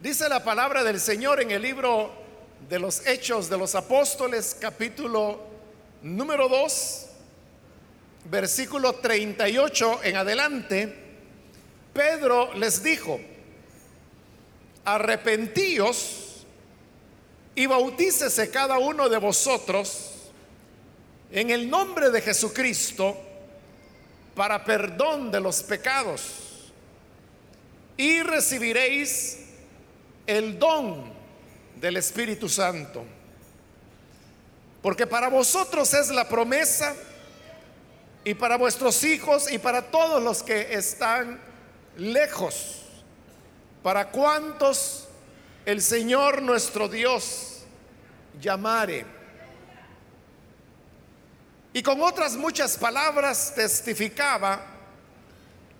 Dice la palabra del Señor en el libro de los Hechos de los Apóstoles, capítulo número 2, versículo 38 en adelante. Pedro les dijo, arrepentíos y bautícese cada uno de vosotros en el nombre de Jesucristo para perdón de los pecados y recibiréis el don del Espíritu Santo. Porque para vosotros es la promesa y para vuestros hijos y para todos los que están lejos, para cuantos el Señor nuestro Dios llamare. Y con otras muchas palabras testificaba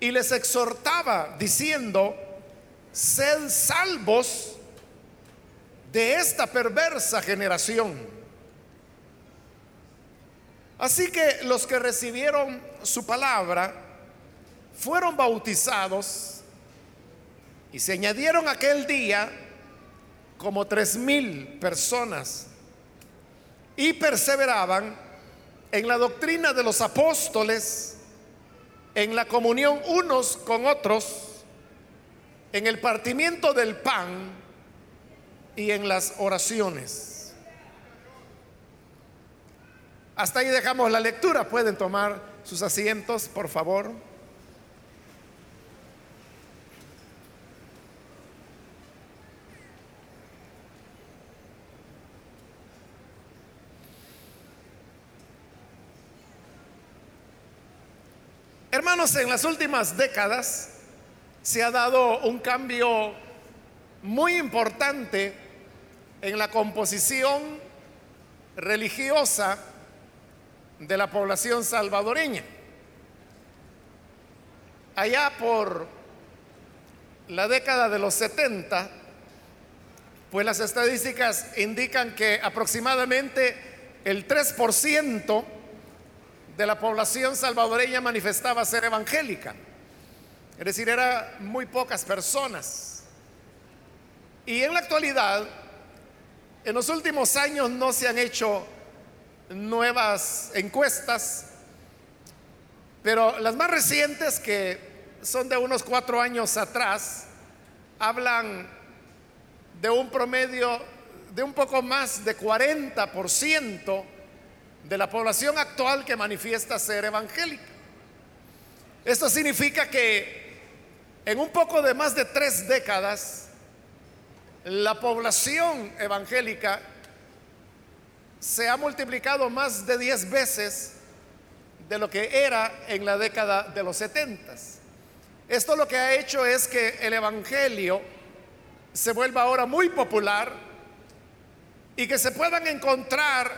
y les exhortaba diciendo, sed salvos de esta perversa generación. Así que los que recibieron su palabra fueron bautizados y se añadieron aquel día como tres mil personas y perseveraban en la doctrina de los apóstoles, en la comunión unos con otros, en el partimiento del pan y en las oraciones. Hasta ahí dejamos la lectura. Pueden tomar sus asientos, por favor. Hermanos, en las últimas décadas se ha dado un cambio muy importante en la composición religiosa de la población salvadoreña. Allá por la década de los 70, pues las estadísticas indican que aproximadamente el 3% de la población salvadoreña manifestaba ser evangélica. Es decir, eran muy pocas personas. Y en la actualidad, en los últimos años no se han hecho nuevas encuestas, pero las más recientes, que son de unos cuatro años atrás, hablan de un promedio de un poco más de 40% de la población actual que manifiesta ser evangélica. Esto significa que en un poco de más de tres décadas, la población evangélica se ha multiplicado más de diez veces de lo que era en la década de los setentas. Esto lo que ha hecho es que el Evangelio se vuelva ahora muy popular y que se puedan encontrar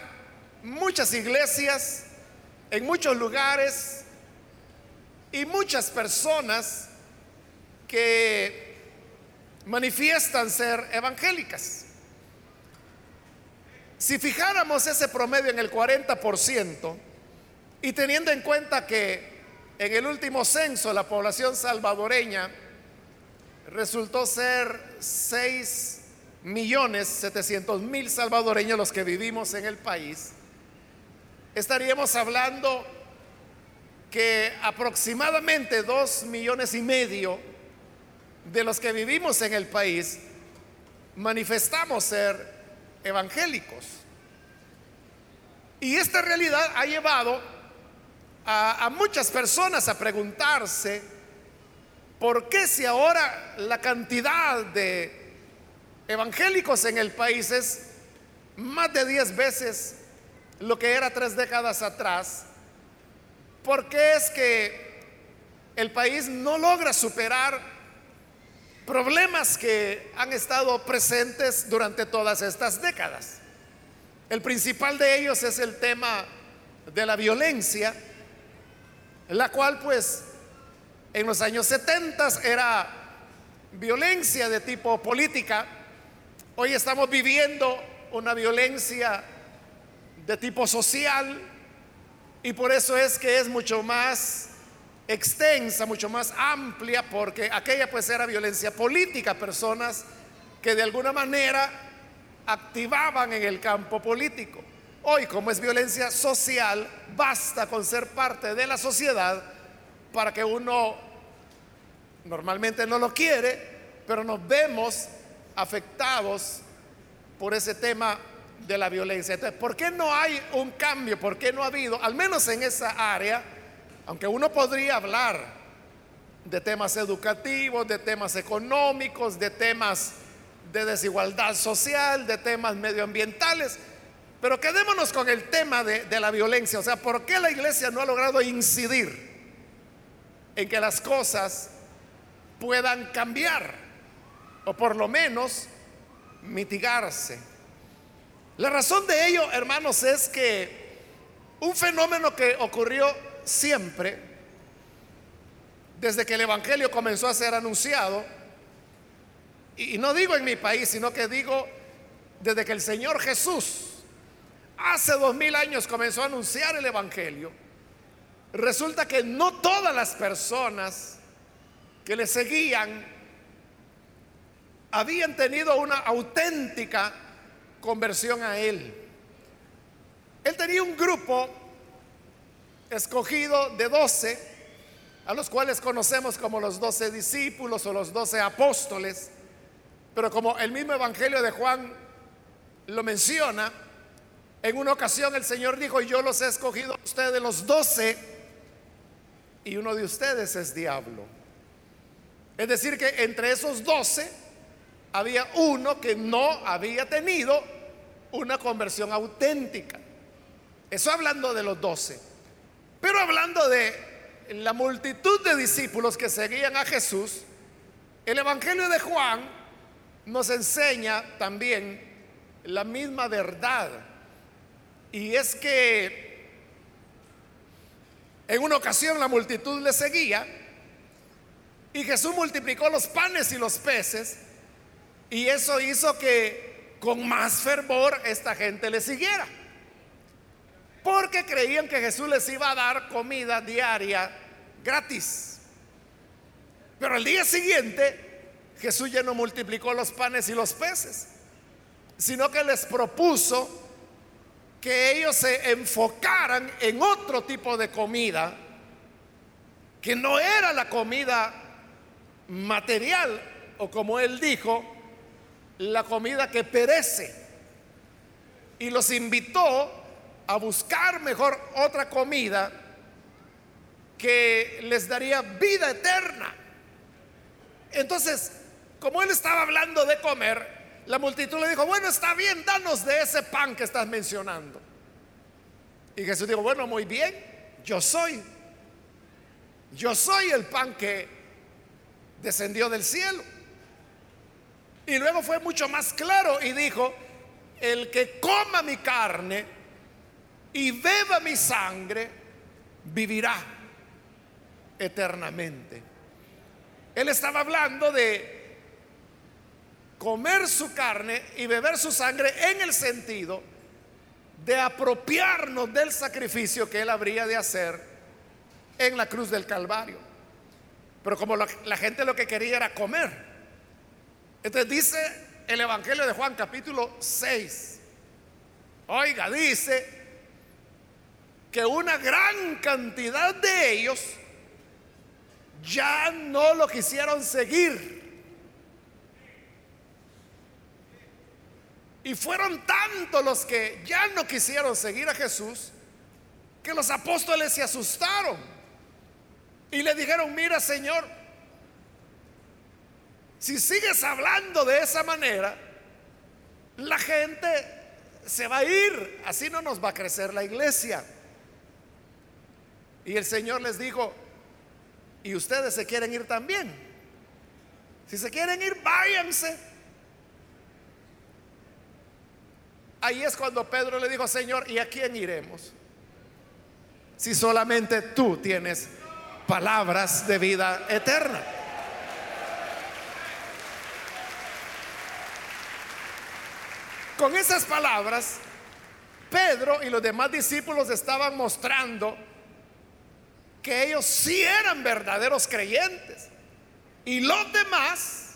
muchas iglesias en muchos lugares y muchas personas que manifiestan ser evangélicas. Si fijáramos ese promedio en el 40% y teniendo en cuenta que en el último censo la población salvadoreña resultó ser 6 millones 700 mil salvadoreños los que vivimos en el país, estaríamos hablando que aproximadamente 2 millones y medio de los que vivimos en el país manifestamos ser evangélicos. Y esta realidad ha llevado a, muchas personas a preguntarse, ¿por qué si ahora la cantidad de evangélicos en el país es más de 10 veces lo que era tres décadas atrás? ¿Por qué es que el país no logra superar problemas que han estado presentes durante todas estas décadas. El principal de ellos es el tema de la violencia, la cual pues en los años 70 era violencia de tipo política. Hoy estamos viviendo una violencia de tipo social y por eso es que es mucho más extensa, mucho más amplia, porque aquella pues era violencia política, personas que de alguna manera activaban en el campo político. Hoy, como es violencia social, basta con ser parte de la sociedad para que uno normalmente no lo quiere, pero nos vemos afectados por ese tema de la violencia. Entonces, ¿por qué no hay un cambio? ¿Por qué no ha habido, al menos en esa área, aunque uno podría hablar de temas educativos, de temas económicos, de temas de desigualdad social, de temas medioambientales, pero quedémonos con el tema de, la violencia. O sea, ¿por qué la iglesia no ha logrado incidir en que las cosas puedan cambiar o por lo menos mitigarse? La razón de ello, hermanos, es que un fenómeno que ocurrió siempre, desde que el Evangelio comenzó a ser anunciado, y no digo en mi país, sino que digo desde que el Señor Jesús hace dos mil años comenzó a anunciar el Evangelio, resulta que no todas las personas que le seguían habían tenido una auténtica conversión a Él. Él tenía un grupo escogido de doce, a los cuales conocemos como los doce discípulos o los doce apóstoles, pero como el mismo Evangelio de Juan lo menciona, en una ocasión el Señor dijo, yo los he escogido a ustedes los doce y uno de ustedes es diablo. Es decir, que entre esos doce había uno que no había tenido una conversión auténtica. Eso hablando de los doce. Pero hablando de la multitud de discípulos que seguían a Jesús, el Evangelio de Juan nos enseña también la misma verdad. Y es que en una ocasión la multitud le seguía y Jesús multiplicó los panes y los peces y eso hizo que con más fervor esta gente le siguiera. Porque creían que Jesús les iba a dar comida diaria gratis. Pero al día siguiente Jesús ya no multiplicó los panes y los peces, sino que les propuso que ellos se enfocaran en otro tipo de comida, que no era la comida material, o como él dijo, la comida que perece. Y los invitó a buscar mejor otra comida que les daría vida eterna. Entonces, como él estaba hablando de comer, la multitud le dijo, bueno, está bien, danos de ese pan que estás mencionando. Y Jesús dijo, bueno, muy bien, yo soy. Yo soy el pan que descendió del cielo. Y luego fue mucho más claro y dijo, el que coma mi carne y beba mi sangre, vivirá eternamente. Él estaba hablando de comer su carne y beber su sangre en el sentido de apropiarnos del sacrificio que él habría de hacer en la cruz del Calvario. Pero como la, gente lo que quería era comer. Entonces dice el Evangelio de Juan capítulo 6. Oiga, dice que una gran cantidad de ellos ya no lo quisieron seguir Y fueron tantos los que ya no quisieron seguir a Jesús que los apóstoles se asustaron y le dijeron, mira Señor, si sigues hablando de esa manera, la gente se va a ir, así no nos va a crecer la iglesia. Y el Señor les dijo, ¿y ustedes se quieren ir también? Si se quieren ir, váyanse. Ahí es cuando Pedro le dijo, Señor, ¿y a quién iremos? Si solamente tú tienes palabras de vida eterna. Con esas palabras, Pedro y los demás discípulos estaban mostrando que ellos sí eran verdaderos creyentes. Y los demás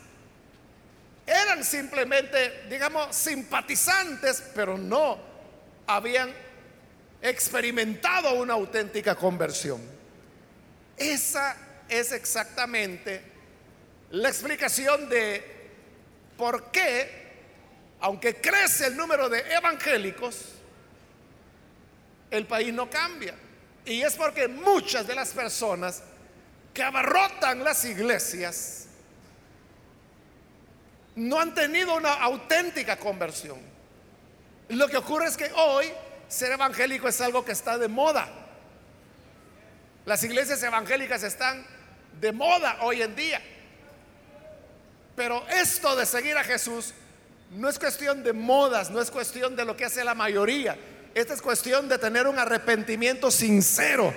eran simplemente, digamos, simpatizantes, pero no habían experimentado una auténtica conversión. Esa es exactamente la explicación de por qué, aunque crece el número de evangélicos, el país no cambia. Y es porque muchas de las personas que abarrotan las iglesias no han tenido una auténtica conversión. Lo que ocurre es que hoy ser evangélico es algo que está de moda. Las iglesias evangélicas están de moda hoy en día. Pero esto de seguir a Jesús no es cuestión de modas, no es cuestión de lo que hace la mayoría. Esta es cuestión de tener un arrepentimiento sincero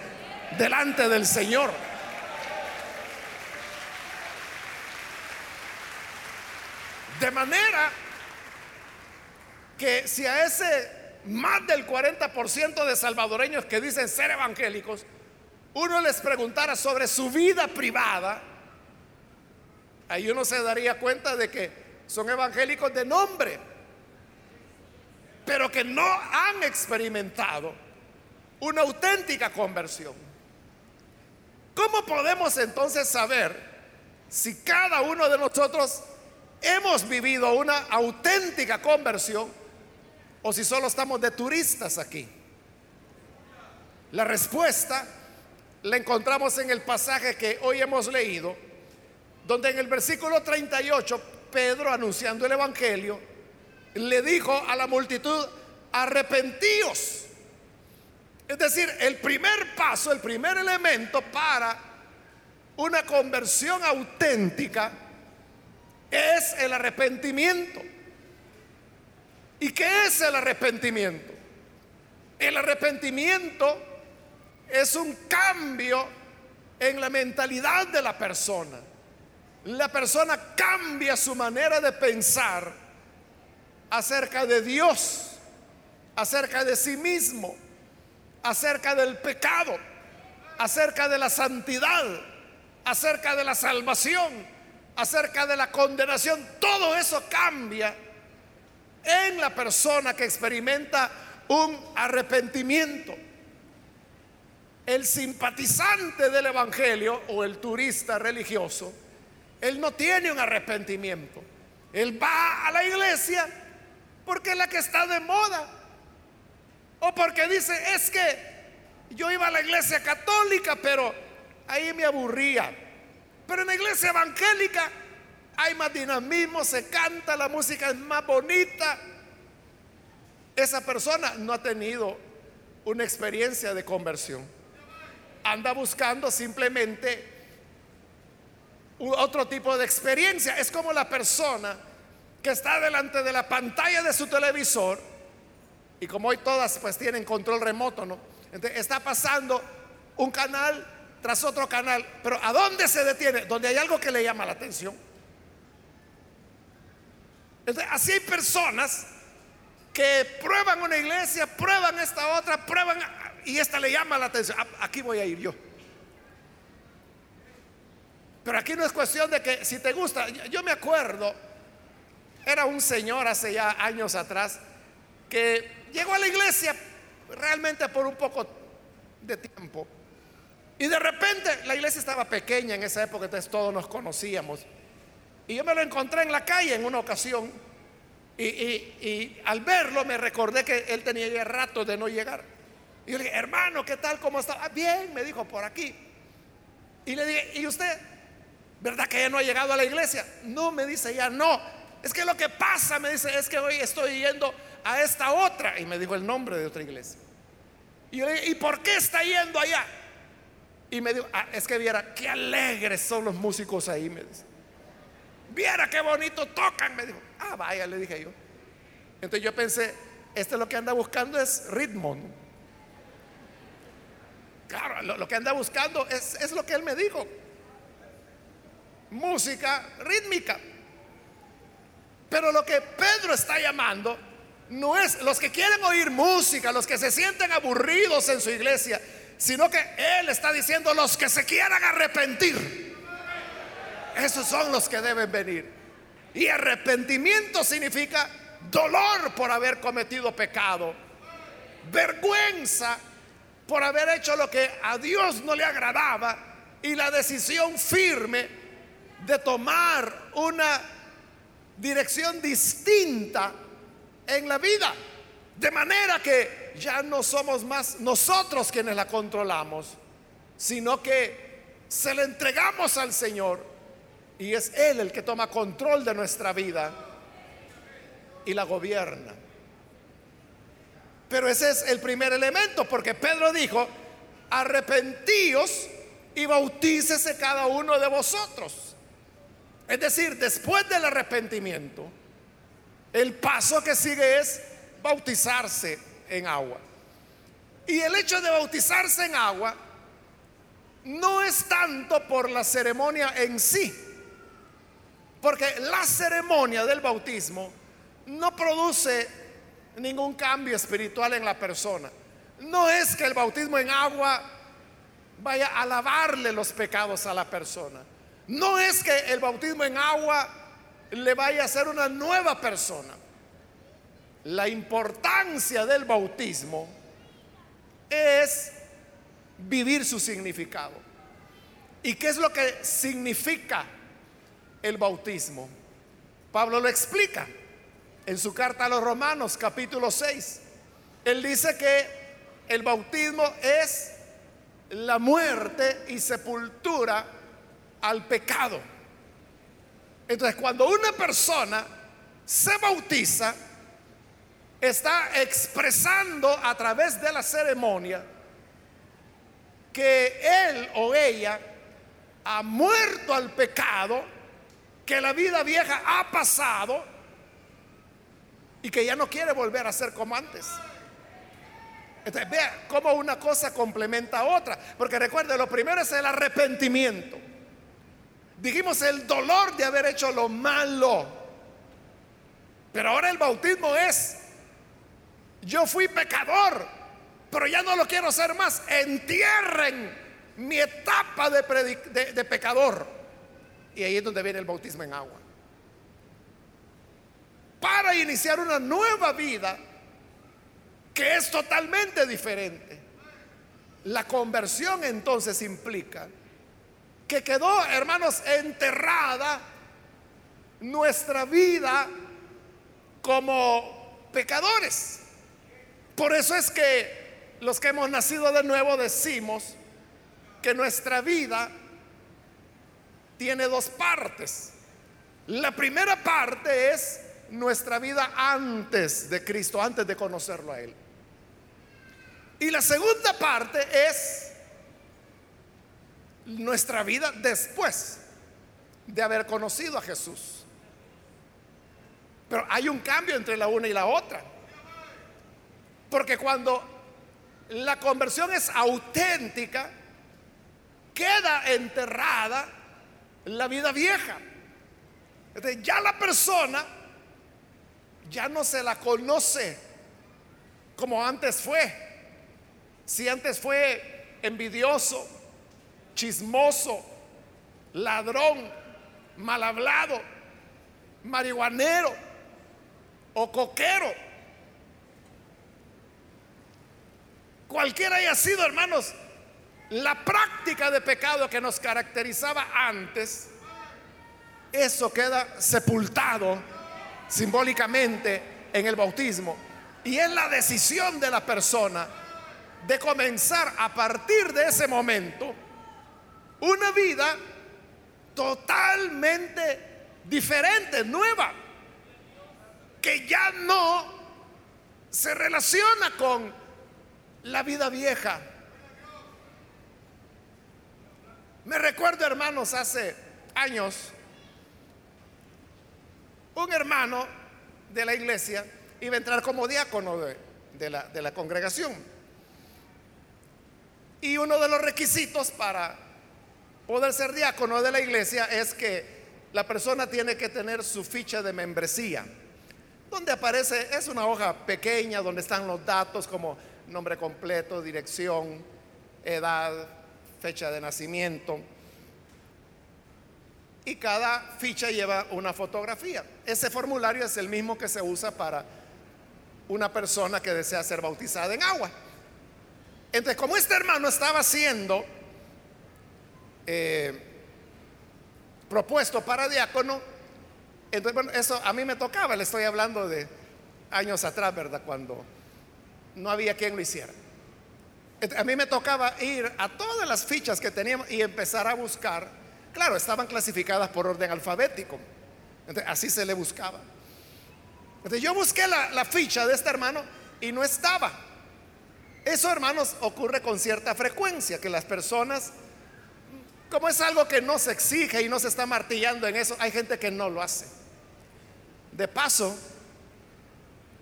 delante del Señor. De manera que si a ese más del 40% de salvadoreños que dicen ser evangélicos, uno les preguntara sobre su vida privada, ahí uno se daría cuenta de que son evangélicos de nombre, pero que no han experimentado una auténtica conversión. ¿Cómo podemos entonces saber si cada uno de nosotros hemos vivido una auténtica conversión o si solo estamos de turistas aquí? La respuesta la encontramos en el pasaje que hoy hemos leído, donde en el versículo 38 Pedro anunciando el Evangelio, le dijo a la multitud, arrepentíos. Es decir, el primer paso, el primer elemento para una conversión auténtica es el arrepentimiento. ¿Y qué es el arrepentimiento? El arrepentimiento es un cambio en la mentalidad de la persona. La persona cambia su manera de pensar acerca de Dios, acerca de sí mismo, acerca del pecado, acerca de la santidad, acerca de la salvación, acerca de la condenación. Todo eso cambia en la persona que experimenta un arrepentimiento. El simpatizante del Evangelio o el turista religioso, él no tiene un arrepentimiento. Él va a la iglesia porque es la que está de moda. O porque dice, es que yo iba a la iglesia católica, pero ahí me aburría. Pero en la iglesia evangélica hay más dinamismo, se canta, la música es más bonita. Esa persona no ha tenido una experiencia de conversión. Anda buscando simplemente otro tipo de experiencia. Es como la persona que está delante de la pantalla de su televisor, y como hoy todas pues tienen control remoto, ¿no? Está pasando un canal tras otro canal, pero ¿a dónde se detiene? Donde hay algo que le llama la atención. Entonces, así hay personas que prueban una iglesia, prueban esta otra, prueban y esta le llama la atención. Ah, aquí voy a ir yo. Pero aquí no es cuestión de que si te gusta, yo me acuerdo era un señor hace ya años atrás que llegó a la iglesia realmente por un poco de tiempo. Y de repente la iglesia estaba pequeña en esa época, entonces todos nos conocíamos. Y yo me lo encontré en la calle en una ocasión. Y, al verlo me recordé que él tenía ya rato de no llegar. Y yo le dije, hermano, ¿qué tal? ¿Cómo está? Ah, bien, me dijo, por aquí. Y le dije, ¿y usted? ¿Verdad que ya no ha llegado a la iglesia? No, me dice, ya no. Es que lo que pasa, me dice, es que hoy estoy yendo a esta otra. Y me dijo el nombre de otra iglesia. Y yo le dije, ¿y por qué está yendo allá? Y me dijo, ah, es que viera qué alegres son los músicos ahí, me dice. Viera qué bonito tocan, me dijo. Ah, vaya, le dije yo. Entonces yo pensé, este lo que anda buscando es ritmo. Claro, lo, que anda buscando es, es lo que él me dijo. Música rítmica. Pero lo que Pedro está llamando no es los que quieren oír música, los que se sienten aburridos en su iglesia, sino que Él está diciendo los que se quieran arrepentir. Esos son los que deben venir. Y arrepentimiento significa dolor por haber cometido pecado, vergüenza por haber hecho lo que a Dios no le agradaba y la decisión firme de tomar una dirección distinta en la vida. De manera que ya no somos más nosotros quienes la controlamos, sino que se la entregamos al Señor y es Él el que toma control de nuestra vida y la gobierna. Pero ese es el primer elemento, porque Pedro dijo, arrepentíos y bautícese cada uno de vosotros. Es decir, después del arrepentimiento, el paso que sigue es bautizarse en agua. Y el hecho de bautizarse en agua no es tanto por la ceremonia en sí, porque la ceremonia del bautismo no produce ningún cambio espiritual en la persona. No es que el bautismo en agua vaya a lavarle los pecados a la persona. No es que el bautismo en agua le vaya a ser una nueva persona. La importancia del bautismo es vivir su significado. ¿Y qué es lo que significa el bautismo? Pablo lo explica en su carta a los Romanos capítulo 6. Él dice que el bautismo es la muerte y sepultura al pecado. Entonces, cuando una persona se bautiza, está expresando a través de la ceremonia que él o ella ha muerto al pecado, que la vida vieja ha pasado y que ya no quiere volver a ser como antes. Entonces, vea cómo una cosa complementa a otra. Porque recuerde, lo primero es el arrepentimiento. Dijimos el dolor de haber hecho lo malo. Pero ahora el bautismo es, yo fui pecador, pero ya no lo quiero ser más. Entierren mi etapa de, de pecador. Y ahí es donde viene el bautismo en agua. Para iniciar una nueva vida que es totalmente diferente. La conversión entonces implica que quedó, hermanos, enterrada nuestra vida como pecadores. Por eso es que los que hemos nacido de nuevo decimos que nuestra vida tiene dos partes. La primera parte es nuestra vida antes de Cristo, antes de conocerlo a Él. Y la segunda parte es nuestra vida después de haber conocido a Jesús. Pero hay un cambio entre la una y la otra. Porque cuando la conversión es auténtica, queda enterrada la vida vieja. ya la persona ya no se la conoce como antes fue. Si antes fue envidioso, chismoso, ladrón, mal hablado, marihuanero o coquero, cualquiera haya sido, hermanos, la práctica de pecado que nos caracterizaba antes, eso queda sepultado simbólicamente en el bautismo. Y es la decisión de la persona de comenzar a partir de ese momento una vida totalmente diferente, nueva, que ya no se relaciona con la vida vieja. Me recuerdo, hermanos, hace años, un hermano de la iglesia iba a entrar como diácono de, la, de la congregación. Y uno de los requisitos para poder ser diácono de la iglesia es que la persona tiene que tener su ficha de membresía, donde aparece, es una hoja pequeña donde están los datos como nombre completo, dirección, edad, fecha de nacimiento. y cada ficha lleva una fotografía. Ese formulario es el mismo que se usa para una persona que desea ser bautizada en agua. Entonces, como este hermano estaba siendo eh, propuesto para diácono, entonces, bueno, eso a mí me tocaba, le estoy hablando de años atrás, ¿verdad? Cuando no había quien lo hiciera. A mí me tocaba ir a todas las fichas que teníamos y empezar a buscar. Claro, estaban clasificadas por orden alfabético. así se le buscaba. Entonces yo busqué la, la ficha de este hermano y no estaba. Eso, hermanos, ocurre con cierta frecuencia, que las personas, como es algo que no se exige y no se está martillando en eso, hay gente que no lo hace. De paso,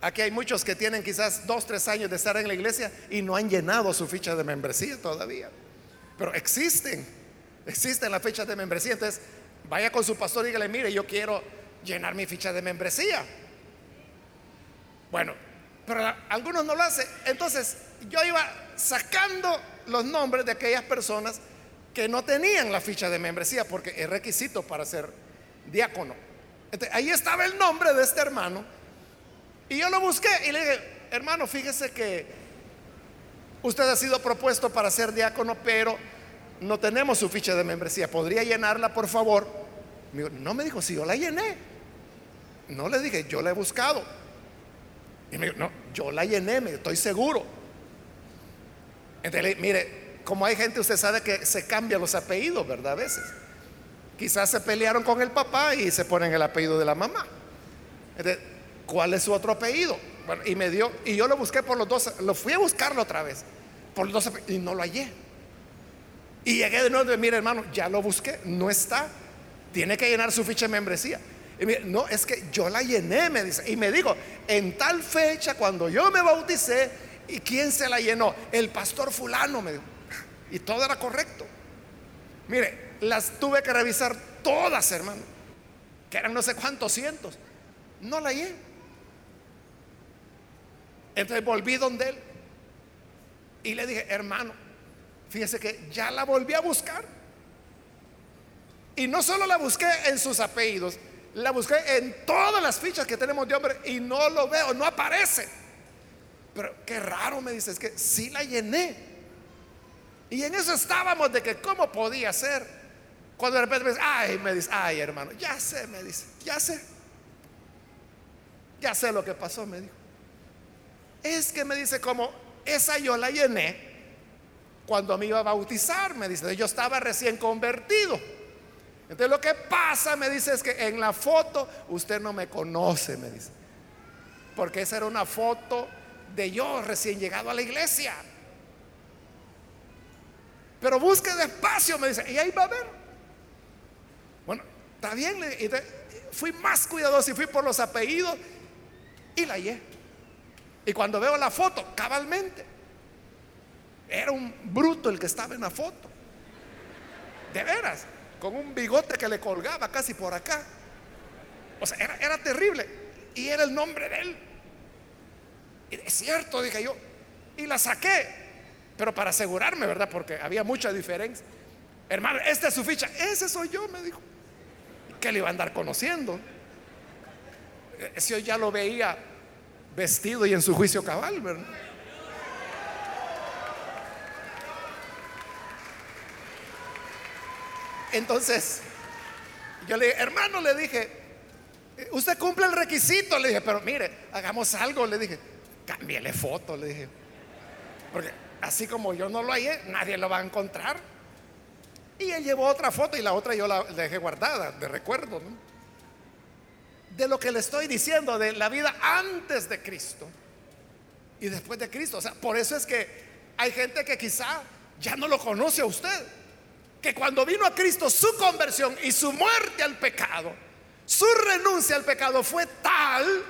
Aquí hay muchos que tienen quizás dos, tres años de estar en la iglesia y no han llenado su ficha de membresía todavía. Pero existen, existen las fichas de membresía. Entonces, vaya con su pastor y dígale, mire, yo quiero llenar mi ficha de membresía. Bueno, pero algunos no lo hacen. Entonces, yo iba sacando los nombres de aquellas personas que no tenían la ficha de membresía, porque es requisito para ser diácono. ahí estaba el nombre de este hermano y yo lo busqué y le dije, hermano, fíjese que usted ha sido propuesto para ser diácono, pero no tenemos su ficha de membresía. ¿Podría llenarla, por favor? no me dijo, si yo la llené. No le dije, yo la he buscado. Y me dijo, no, yo la llené, me estoy seguro. Entonces, mire, como hay gente, usted sabe que se cambian los apellidos, ¿verdad? A veces. Quizás se pelearon con el papá y se ponen el apellido de la mamá. ¿cuál es su otro apellido? Y me dio, y yo lo busqué por los dos, lo fui a buscarlo otra vez, por los dos y no lo hallé. Y llegué de nuevo, mire hermano, ya lo busqué, no está, tiene que llenar su ficha de membresía. Y no, es que yo la llené, me dice, y me dijo, en tal fecha, cuando yo me bauticé, ¿y quién se la llenó? El pastor fulano, me dijo. Y todo era correcto. Mire, las tuve que revisar todas, hermano, que eran no sé cuántos cientos. No la hallé. Entonces volví donde él y le dije, hermano, fíjese que ya la volví a buscar. Y no solo la busqué en sus apellidos, la busqué en todas las fichas que tenemos de hombre y no lo veo, no aparece. Pero qué raro me dice, es que sí la llené. Y en eso estábamos de que cómo podía ser. Cuando de repente me dice, ay, me dice, ay hermano, ya sé, me dice, ya sé. Ya sé lo que pasó, me dijo. Es que me dice como, esa yo la llené cuando me iba a bautizar, me dice, yo estaba recién convertido. Entonces lo que pasa, me dice, es que en la foto usted no me conoce, me dice. Porque esa era una foto de yo recién llegado a la iglesia. Pero busque despacio, me dice, y ahí va a ver. Bueno, está bien, fui más cuidadoso y fui por los apellidos y la hallé. Y cuando veo la foto, cabalmente, era un bruto el que estaba en la foto. De veras, con un bigote que le colgaba casi por acá. O sea, era, terrible. Y era el nombre de él. Y es cierto, dije yo. Y la saqué. Pero para asegurarme, ¿verdad? Porque había mucha diferencia. Hermano, esta es su ficha. Ese soy yo, me dijo. Que le iba a andar conociendo. Si yo ya lo veía vestido y en su juicio cabal, ¿verdad? Entonces, yo le dije, hermano, le dije, usted cumple el requisito, le dije, pero mire, hagamos algo, le dije, cámbiale foto, le dije, porque así como yo no lo hallé, nadie lo va a encontrar. Y él llevó otra foto y la otra yo la dejé guardada de recuerdo, ¿no? de lo que le estoy diciendo, de la vida antes de Cristo y después de Cristo. O sea, por eso es que hay gente que quizá ya no lo conoce a usted. Que cuando vino a Cristo su conversión y su muerte al pecado, su renuncia al pecado fue tal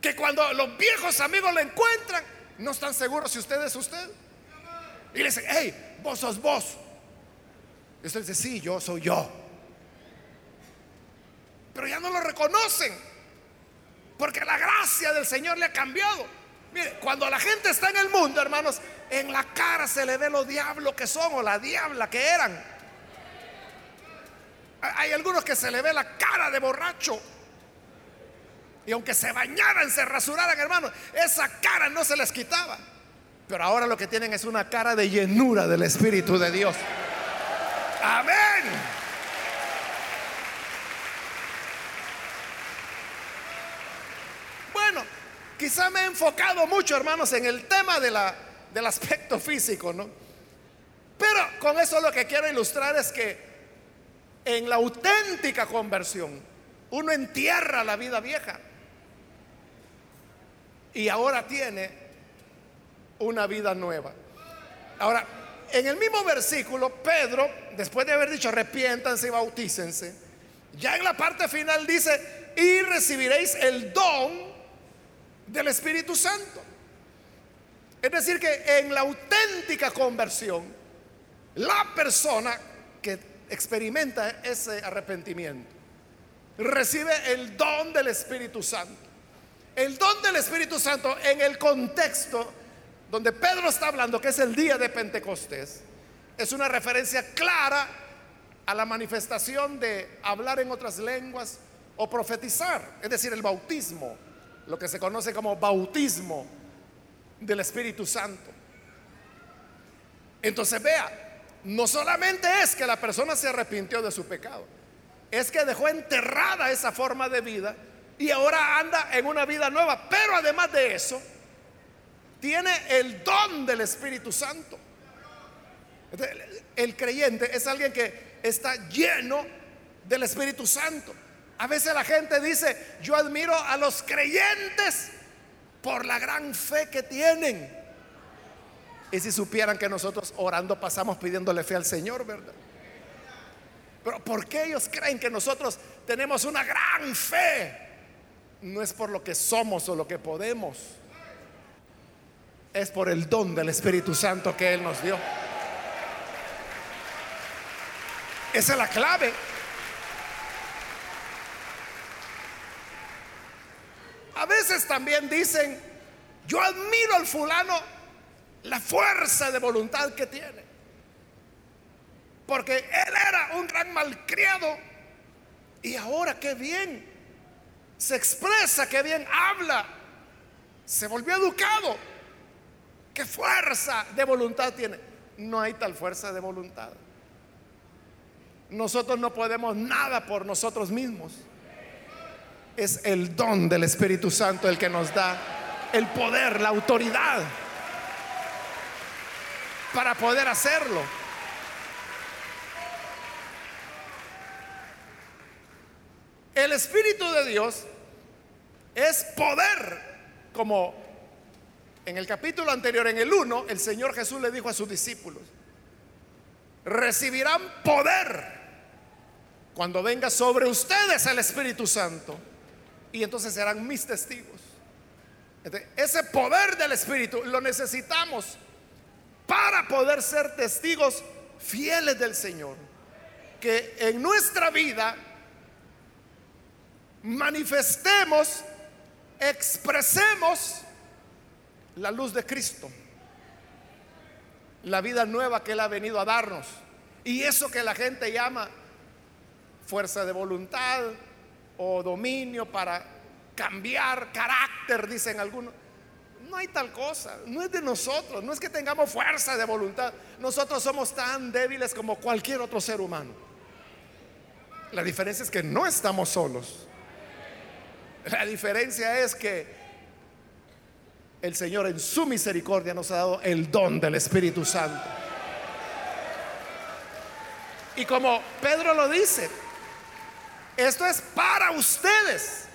que cuando los viejos amigos le encuentran, no están seguros si usted es usted. Y le dicen, hey, vos sos vos. Y usted dice, sí, yo soy yo pero ya no lo reconocen. Porque la gracia del Señor le ha cambiado. Mire, cuando la gente está en el mundo, hermanos, en la cara se le ve los diablos que son o la diabla que eran. Hay algunos que se le ve la cara de borracho. Y aunque se bañaran, se rasuraran, hermano, esa cara no se les quitaba. Pero ahora lo que tienen es una cara de llenura del Espíritu de Dios. Amén. Bueno, quizá me he enfocado mucho, hermanos, en el tema de la, del aspecto físico, ¿no? Pero con eso lo que quiero ilustrar es que en la auténtica conversión uno entierra la vida vieja y ahora tiene una vida nueva. Ahora, en el mismo versículo, Pedro, después de haber dicho arrepiéntanse y bautícense, ya en la parte final dice, y recibiréis el don del Espíritu Santo. Es decir, que en la auténtica conversión, la persona que experimenta ese arrepentimiento recibe el don del Espíritu Santo. El don del Espíritu Santo en el contexto donde Pedro está hablando, que es el día de Pentecostés, es una referencia clara a la manifestación de hablar en otras lenguas o profetizar, es decir, el bautismo, lo que se conoce como bautismo del Espíritu Santo. Entonces vea, no solamente es que la persona se arrepintió de su pecado, es que dejó enterrada esa forma de vida y ahora anda en una vida nueva, pero además de eso, tiene el don del Espíritu Santo. El creyente es alguien que está lleno del Espíritu Santo. A veces la gente dice, yo admiro a los creyentes por la gran fe que tienen. Y si supieran que nosotros orando pasamos pidiéndole fe al Señor, ¿verdad? Pero ¿por qué ellos creen que nosotros tenemos una gran fe? No es por lo que somos o lo que podemos es por el don del Espíritu Santo que Él nos dio. Esa es la clave. A veces también dicen, yo admiro al fulano la fuerza de voluntad que tiene. Porque él era un gran malcriado y ahora qué bien se expresa, qué bien habla, se volvió educado. ¿Qué fuerza de voluntad tiene? No hay tal fuerza de voluntad. Nosotros no podemos nada por nosotros mismos. Es el don del Espíritu Santo el que nos da el poder, la autoridad para poder hacerlo. El Espíritu de Dios es poder, como en el capítulo anterior, en el 1, el Señor Jesús le dijo a sus discípulos, recibirán poder cuando venga sobre ustedes el Espíritu Santo y entonces serán mis testigos. ese poder del Espíritu lo necesitamos para poder ser testigos fieles del Señor. Que en nuestra vida manifestemos, expresemos la luz de Cristo, la vida nueva que Él ha venido a darnos. Y eso que la gente llama fuerza de voluntad o dominio para cambiar carácter, dicen algunos. No hay tal cosa, no es de nosotros, no es que tengamos fuerza de voluntad. Nosotros somos tan débiles como cualquier otro ser humano. La diferencia es que no estamos solos. La diferencia es que el Señor en su misericordia nos ha dado el don del Espíritu Santo. Y como Pedro lo dice, esto es para ustedes,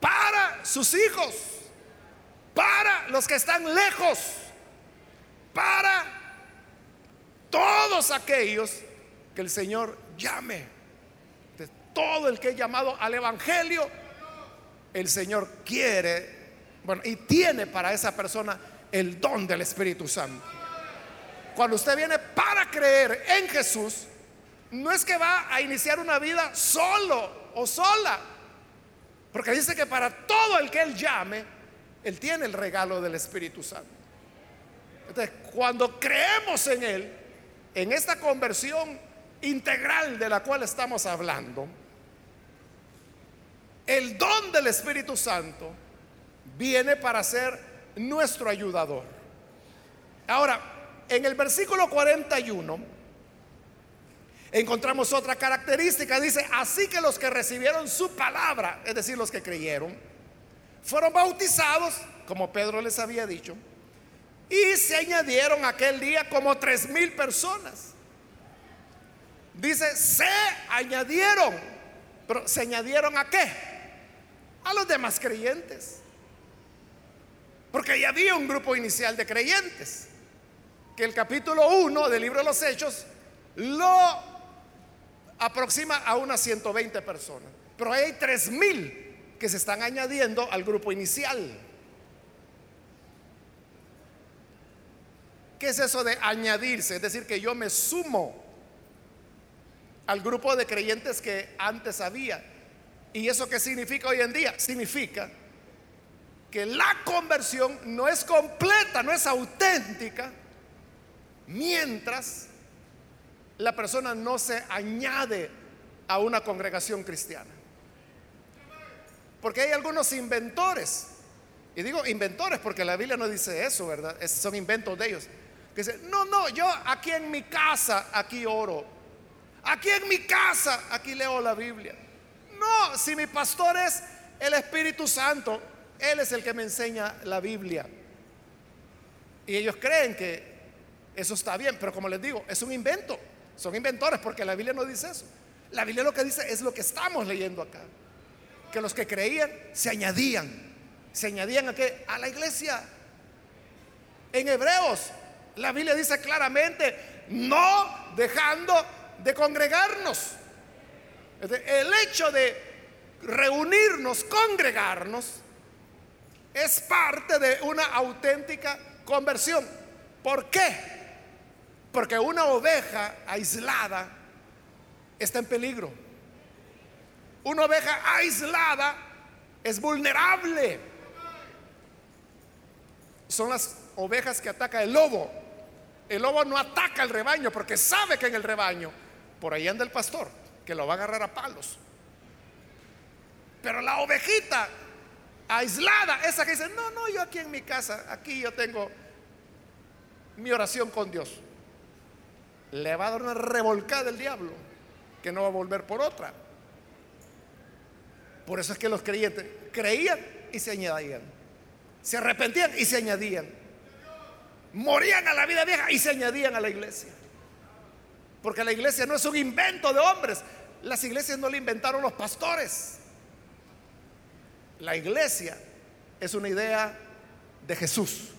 para sus hijos, para los que están lejos, para todos aquellos que el Señor llame. De todo el que he llamado al Evangelio, el Señor quiere bueno, y tiene para esa persona el don del Espíritu Santo. Cuando usted viene para creer en Jesús, no es que va a iniciar una vida solo o sola, porque dice que para todo el que Él llame, Él tiene el regalo del Espíritu Santo. Entonces, cuando creemos en Él, en esta conversión integral de la cual estamos hablando, el don del Espíritu Santo viene para ser nuestro ayudador. Ahora, en el versículo 41 encontramos otra característica. Dice, así que los que recibieron su palabra, es decir, los que creyeron, fueron bautizados, como Pedro les había dicho, y se añadieron aquel día como tres mil personas. Dice, se añadieron, pero ¿se añadieron a qué? A los demás creyentes. Porque ya había un grupo inicial de creyentes, que el capítulo 1 del libro de los Hechos lo aproxima a unas 120 personas. Pero hay 3000 que se están añadiendo al grupo inicial. ¿Qué es eso de añadirse? Es decir, que yo me sumo al grupo de creyentes que antes había. ¿Y eso qué significa hoy en día? Significa que la conversión no es completa, no es auténtica, mientras la persona no se añade a una congregación cristiana. Porque hay algunos inventores, y digo inventores porque la Biblia no dice eso, ¿verdad? son inventos de ellos. Que dicen, no, no, yo aquí en mi casa, aquí oro. Aquí en mi casa, aquí leo la Biblia. No, si mi pastor es el Espíritu Santo, Él es el que me enseña la Biblia. Y ellos creen que eso está bien, pero como les digo, es un invento. Son inventores porque la Biblia no dice eso. La Biblia lo que dice es lo que estamos leyendo acá. Que los que creían se añadían. Se añadían a qué? A la iglesia. En Hebreos, la Biblia dice claramente, no dejando de congregarnos. El hecho de reunirnos, congregarnos, es parte de una auténtica conversión. ¿Por qué? Porque una oveja aislada está en peligro. Una oveja aislada es vulnerable. Son las ovejas que ataca el lobo. El lobo no ataca al rebaño porque sabe que en el rebaño por ahí anda el pastor que lo va a agarrar a palos. Pero la ovejita aislada, esa que dice, no, no, yo aquí en mi casa, aquí yo tengo mi oración con Dios le va a dar una revolcada el diablo que no va a volver por otra. Por eso es que los creyentes creían y se añadían. Se arrepentían y se añadían. Morían a la vida vieja y se añadían a la iglesia. Porque la iglesia no es un invento de hombres. Las iglesias no le inventaron los pastores. La iglesia es una idea de Jesús.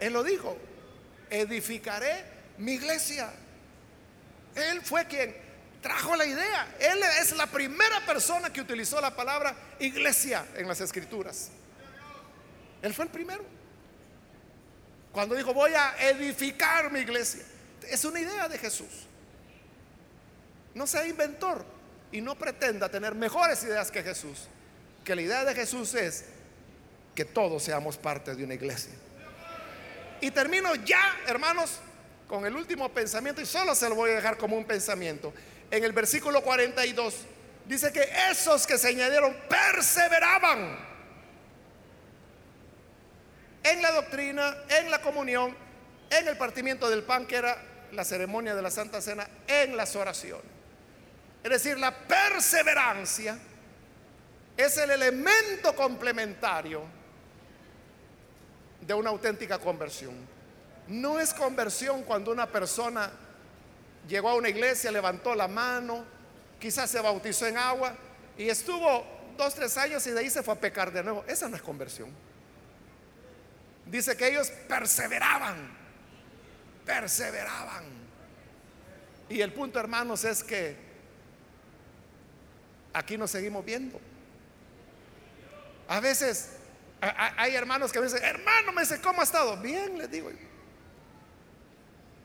Él lo dijo, edificaré mi iglesia. Él fue quien trajo la idea. Él es la primera persona que utilizó la palabra iglesia en las escrituras. Él fue el primero. Cuando dijo, voy a edificar mi iglesia. Es una idea de Jesús. No sea inventor y no pretenda tener mejores ideas que Jesús. Que la idea de Jesús es que todos seamos parte de una iglesia. Y termino ya, hermanos, con el último pensamiento y solo se lo voy a dejar como un pensamiento. En el versículo 42 dice que esos que se añadieron perseveraban en la doctrina, en la comunión, en el partimiento del pan, que era la ceremonia de la Santa Cena, en las oraciones. Es decir, la perseverancia es el elemento complementario de una auténtica conversión. No es conversión cuando una persona llegó a una iglesia, levantó la mano, quizás se bautizó en agua y estuvo dos, tres años y de ahí se fue a pecar de nuevo. Esa no es conversión. Dice que ellos perseveraban, perseveraban. Y el punto, hermanos, es que aquí nos seguimos viendo. A veces hay hermanos que me dicen, hermano, me dice, ¿cómo ha estado? Bien, les digo.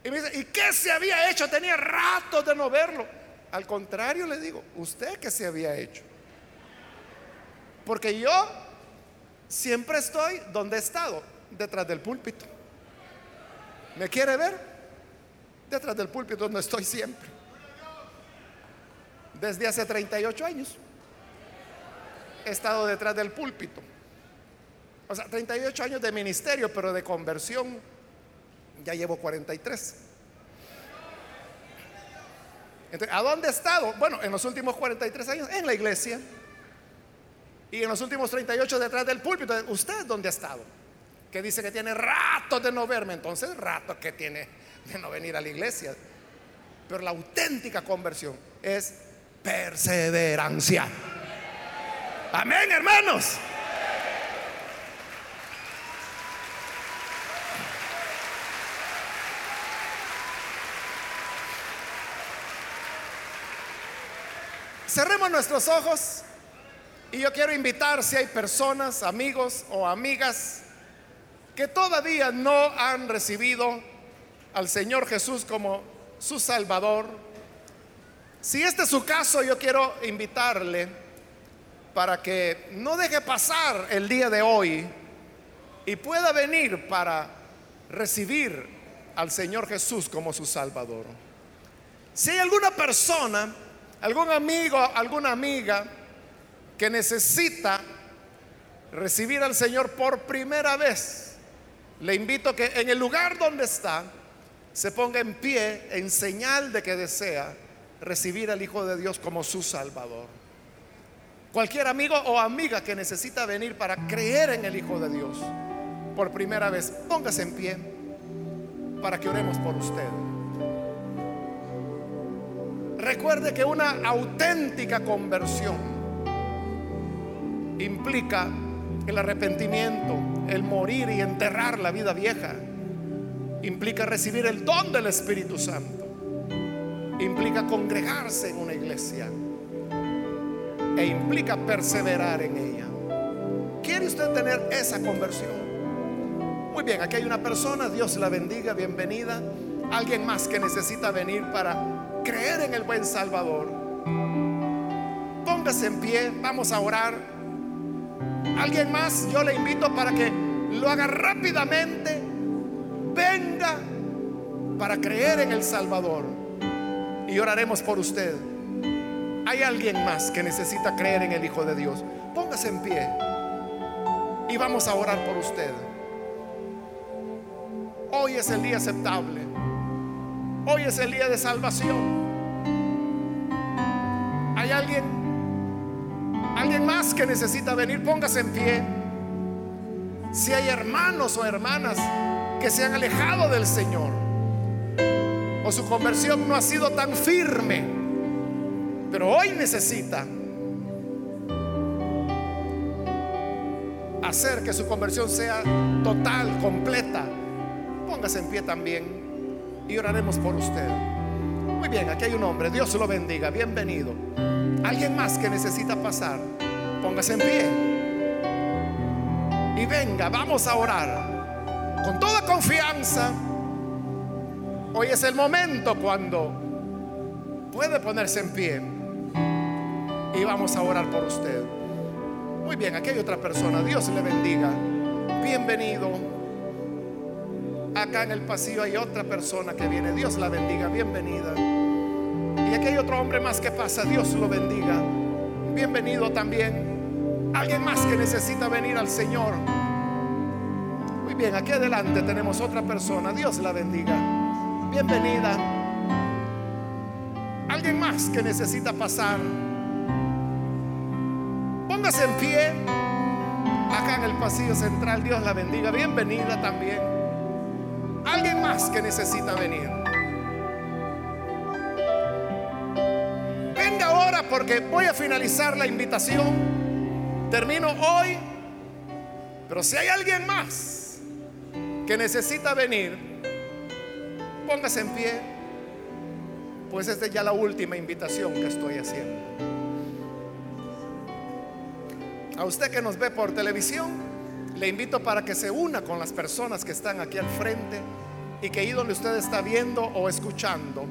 Y me dice, ¿y qué se había hecho? Tenía rato de no verlo. Al contrario, le digo, ¿usted qué se había hecho? Porque yo siempre estoy donde he estado, detrás del púlpito. ¿Me quiere ver? detrás del púlpito donde estoy siempre. Desde hace 38 años he estado detrás del púlpito. O sea, 38 años de ministerio, pero de conversión ya llevo 43. Entonces, ¿a dónde he estado? Bueno, en los últimos 43 años en la iglesia. Y en los últimos 38 detrás del púlpito. ¿Usted dónde ha estado? Que dice que tiene rato de no verme. Entonces, rato que tiene de no venir a la iglesia. Pero la auténtica conversión es perseverancia. Amén, hermanos. Cerremos nuestros ojos y yo quiero invitar si hay personas, amigos o amigas que todavía no han recibido al Señor Jesús como su Salvador. Si este es su caso, yo quiero invitarle para que no deje pasar el día de hoy y pueda venir para recibir al Señor Jesús como su Salvador. Si hay alguna persona algún amigo, alguna amiga que necesita recibir al Señor por primera vez, le invito que en el lugar donde está se ponga en pie en señal de que desea recibir al Hijo de Dios como su Salvador. Cualquier amigo o amiga que necesita venir para creer en el Hijo de Dios por primera vez, póngase en pie para que oremos por usted. Recuerde que una auténtica conversión implica el arrepentimiento, el morir y enterrar la vida vieja. Implica recibir el don del Espíritu Santo. Implica congregarse en una iglesia. E implica perseverar en ella. ¿Quiere usted tener esa conversión? Muy bien, aquí hay una persona, Dios la bendiga, bienvenida. Alguien más que necesita venir para creer en el buen Salvador. Póngase en pie, vamos a orar. Alguien más, yo le invito para que lo haga rápidamente. Venga para creer en el Salvador. Y oraremos por usted. Hay alguien más que necesita creer en el Hijo de Dios. Póngase en pie. Y vamos a orar por usted. Hoy es el día aceptable. Hoy es el día de salvación. ¿Hay alguien? ¿Alguien más que necesita venir? Póngase en pie. Si hay hermanos o hermanas que se han alejado del Señor o su conversión no ha sido tan firme, pero hoy necesita hacer que su conversión sea total, completa, póngase en pie también y oraremos por usted. Muy bien, aquí hay un hombre, Dios lo bendiga, bienvenido. Alguien más que necesita pasar, póngase en pie. Y venga, vamos a orar con toda confianza. Hoy es el momento cuando puede ponerse en pie. Y vamos a orar por usted. Muy bien, aquí hay otra persona. Dios le bendiga. Bienvenido. Acá en el pasillo hay otra persona que viene. Dios la bendiga. Bienvenida. Y aquí hay otro hombre más que pasa. Dios lo bendiga. Bienvenido también. Alguien más que necesita venir al Señor. Muy bien, aquí adelante tenemos otra persona. Dios la bendiga. Bienvenida. Alguien más que necesita pasar. Póngase en pie. Acá en el pasillo central. Dios la bendiga. Bienvenida también. Alguien más que necesita venir. Venga ahora porque voy a finalizar la invitación. Termino hoy. Pero si hay alguien más que necesita venir, póngase en pie. Pues esta es ya la última invitación que estoy haciendo. A usted que nos ve por televisión, le invito para que se una con las personas que están aquí al frente y que ahí donde usted está viendo o escuchando,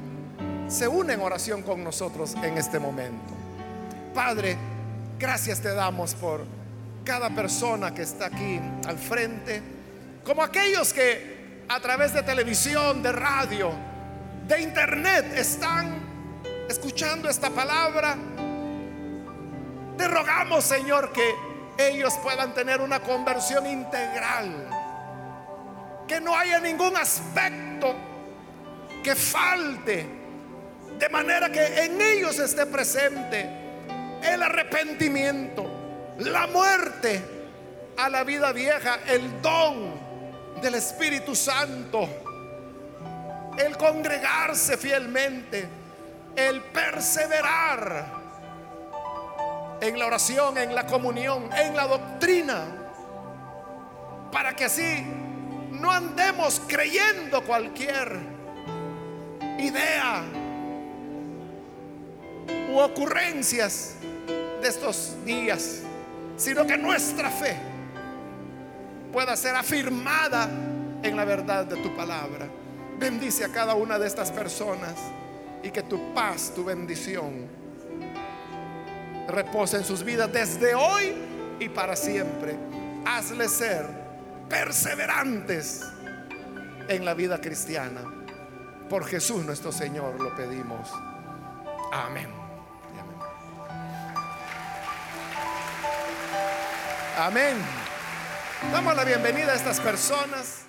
se une en oración con nosotros en este momento. Padre, gracias te damos por cada persona que está aquí al frente, como aquellos que a través de televisión, de radio, de internet están escuchando esta palabra, te rogamos, Señor, que ellos puedan tener una conversión integral. Que no haya ningún aspecto que falte. De manera que en ellos esté presente el arrepentimiento, la muerte a la vida vieja, el don del Espíritu Santo, el congregarse fielmente, el perseverar en la oración, en la comunión, en la doctrina, para que así no andemos creyendo cualquier idea u ocurrencias de estos días, sino que nuestra fe pueda ser afirmada en la verdad de tu palabra. Bendice a cada una de estas personas y que tu paz, tu bendición reposa en sus vidas desde hoy y para siempre. Hazle ser perseverantes en la vida cristiana. Por Jesús nuestro Señor lo pedimos. Amén. Amén. Damos la bienvenida a estas personas.